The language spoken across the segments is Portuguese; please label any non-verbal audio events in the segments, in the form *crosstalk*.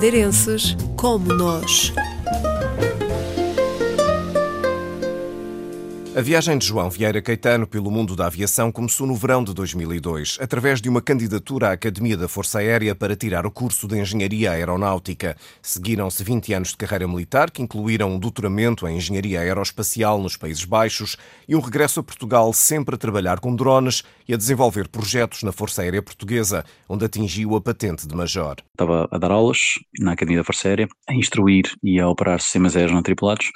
madeirenses como nós. A viagem de João Vieira Caetano pelo mundo da aviação começou no verão de 2002, através de uma candidatura à Academia da Força Aérea para tirar o curso de Engenharia Aeronáutica. Seguiram-se 20 anos de carreira militar, que incluíram um doutoramento em Engenharia Aeroespacial nos Países Baixos e um regresso a Portugal sempre a trabalhar com drones e a desenvolver projetos na Força Aérea Portuguesa, onde atingiu a patente de Major. Estava a dar aulas na Academia da Força Aérea, a instruir e a operar sistemas aéreos não tripulados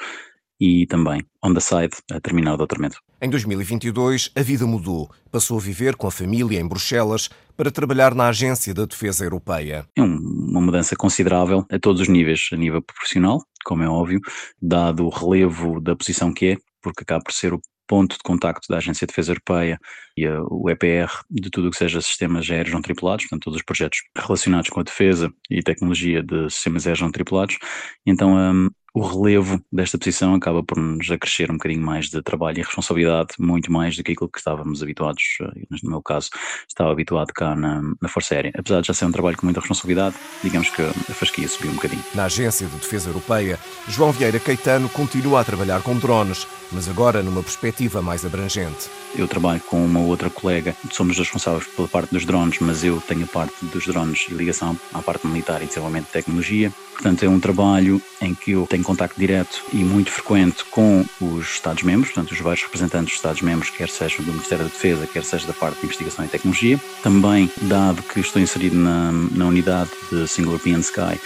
e também on the side a terminar o doutoramento. Em 2022, a vida mudou. Passou a viver com a família em Bruxelas para trabalhar na Agência da Defesa Europeia. É uma mudança considerável a todos os níveis, a nível profissional, como é óbvio, dado o relevo da posição que é, porque acaba por ser o ponto de contacto da Agência de Defesa Europeia e o EPR de tudo o que seja sistemas aéreos não tripulados, portanto todos os projetos relacionados com a defesa e tecnologia de sistemas aéreos não tripulados. Então um, o relevo desta posição acaba por nos acrescer um bocadinho mais de trabalho e responsabilidade, muito mais do que aquilo que estávamos habituados, eh, no meu caso, estava habituado cá na, na Força Aérea. Apesar de já ser um trabalho com muita responsabilidade, digamos que a fasquia subiu um bocadinho. Na Agência de Defesa Europeia, João Vieira Caetano continua a trabalhar com drones, mas agora numa perspectiva mais abrangente. Eu trabalho com uma outra colega, somos responsáveis pela parte dos drones, mas eu tenho a parte dos drones e ligação à parte militar e desenvolvimento de tecnologia. Portanto, é um trabalho em que eu tenho contacto direto e muito frequente com os Estados-membros, portanto, os vários representantes dos Estados-membros, quer sejam do Ministério da Defesa, quer seja da parte de investigação e tecnologia. Também, dado que estou inserido na, na unidade de Single European Sky,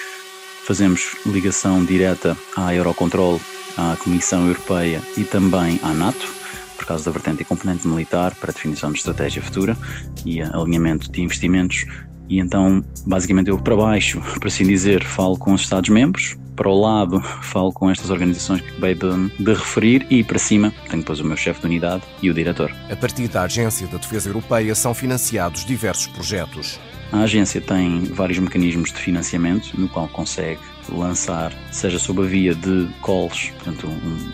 fazemos ligação direta à Eurocontrol, à Comissão Europeia e também à NATO, por causa da vertente e componente militar para definição de estratégia futura e alinhamento de investimentos e então, basicamente, eu para baixo, por assim dizer, falo com os Estados-membros, para o lado falo com estas organizações que acabei de, de, referir e para cima tenho depois o meu chefe de unidade e o diretor. A partir da Agência da Defesa Europeia são financiados diversos projetos. A agência tem vários mecanismos de financiamento no qual consegue lançar, seja sob a via de calls, portanto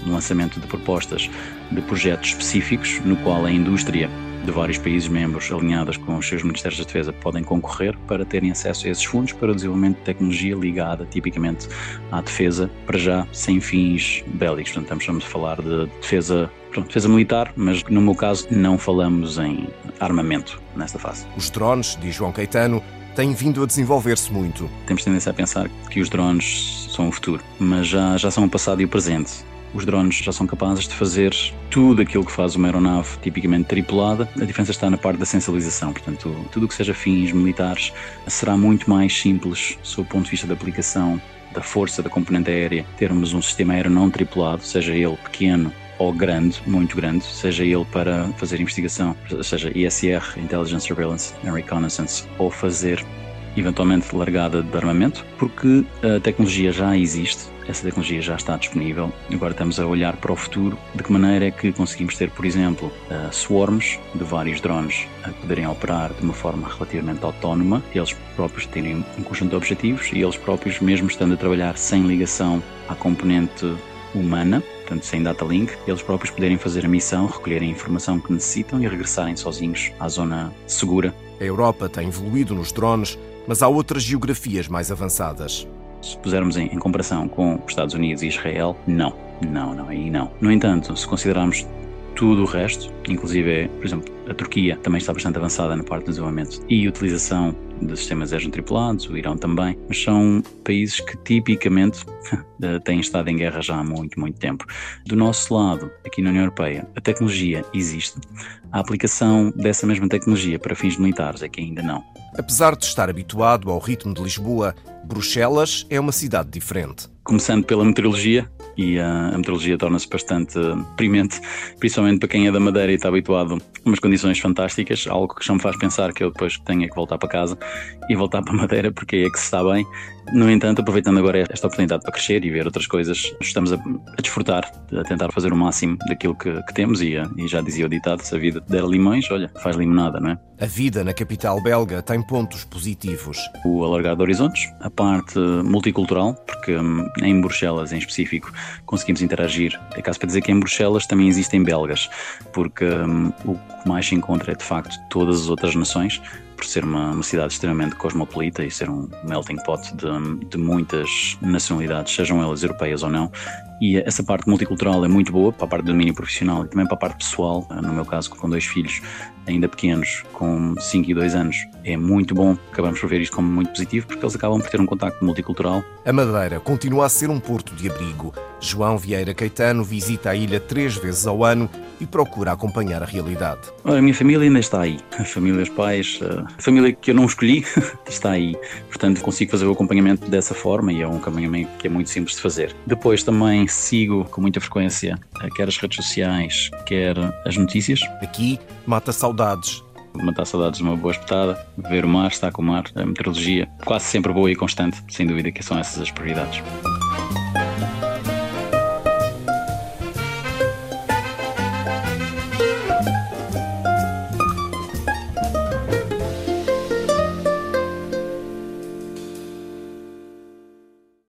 um lançamento de propostas de projetos específicos no qual a indústria de vários países membros alinhadas com os seus Ministérios da Defesa podem concorrer para terem acesso a esses fundos para o desenvolvimento de tecnologia ligada tipicamente à defesa, para já sem fins bélicos. Portanto, estamos a falar de defesa pronto, defesa militar, mas no meu caso não falamos em armamento nesta fase. Os drones, diz João Caetano, têm vindo a desenvolver-se muito. Temos tendência a pensar que os drones são o futuro, mas já, já são o passado e o presente os drones já são capazes de fazer tudo aquilo que faz uma aeronave tipicamente tripulada. A diferença está na parte da sensibilização, portanto, tudo o que seja fins militares será muito mais simples sob o ponto de vista da aplicação da força da componente aérea, termos um sistema aéreo não tripulado, seja ele pequeno ou grande, muito grande, seja ele para fazer investigação, seja ISR, Intelligence Surveillance and Reconnaissance, ou fazer eventualmente largada de armamento, porque a tecnologia já existe, essa tecnologia já está disponível. Agora estamos a olhar para o futuro, de que maneira é que conseguimos ter, por exemplo, swarms de vários drones a poderem operar de uma forma relativamente autónoma, eles próprios terem um conjunto de objetivos e eles próprios, mesmo estando a trabalhar sem ligação à componente humana, portanto sem data link, eles próprios poderem fazer a missão, recolherem a informação que necessitam e regressarem sozinhos à zona segura. A Europa tem evoluído nos drones mas há outras geografias mais avançadas. Se pusermos em, em, comparação com os Estados Unidos e Israel, não. Não, não, aí não. No entanto, se considerarmos tudo o resto, inclusive, por exemplo, a Turquia também está bastante avançada na parte do desenvolvimento e utilização de sistemas aéreos tripulados, o Irão também, mas são países que tipicamente *laughs* têm estado em guerra já há muito, muito tempo. Do nosso lado, aqui na União Europeia, a tecnologia existe, a aplicação dessa mesma tecnologia para fins militares é que ainda não. Apesar de estar habituado ao ritmo de Lisboa, Bruxelas é uma cidade diferente. Começando pela meteorologia, e a, a meteorologia torna-se bastante deprimente, principalmente para quem é da Madeira e está habituado a umas condições fantásticas, algo que já me faz pensar que eu depois tenha que voltar para casa e voltar para Madeira porque aí é que se está bem. No entanto, aproveitando agora esta oportunidade para crescer e ver outras coisas, estamos a, a desfrutar, a tentar fazer o máximo daquilo que, que temos e, e, já dizia o ditado, se a vida der limões, olha, faz limonada, não é? A vida na capital belga tem pontos positivos. O alargar de horizontes, a parte multicultural, porque hum, em Bruxelas em específico conseguimos interagir. É caso para dizer que em Bruxelas também existem belgas, porque hum, o que mais se encontra é de facto todas as outras nações por ser uma, uma cidade extremamente cosmopolita e ser um melting pot de, de muitas nacionalidades, sejam elas europeias ou não. E essa parte multicultural é muito boa para a parte do domínio profissional e também para a parte pessoal. No meu caso, com dois filhos ainda pequenos, com 5 e 2 anos, é muito bom. Acabamos por ver isto como muito positivo porque eles acabam por ter um contacto multicultural. A Madeira continua a ser um porto de abrigo. João Vieira Caetano visita a ilha três vezes ao ano e procura acompanhar a realidade. A minha família ainda está aí. A família, os pais, a família que eu não escolhi *laughs* está aí. Portanto, consigo fazer o acompanhamento dessa forma e é um acompanhamento que é muito simples de fazer. Depois também sigo com muita frequência quer as redes sociais, quer as notícias. Aqui mata saudades matar saudades de uma boa espetada, ver o mar, estar com o mar, a meteorologia, quase sempre boa e constante, sem dúvida que são essas as prioridades.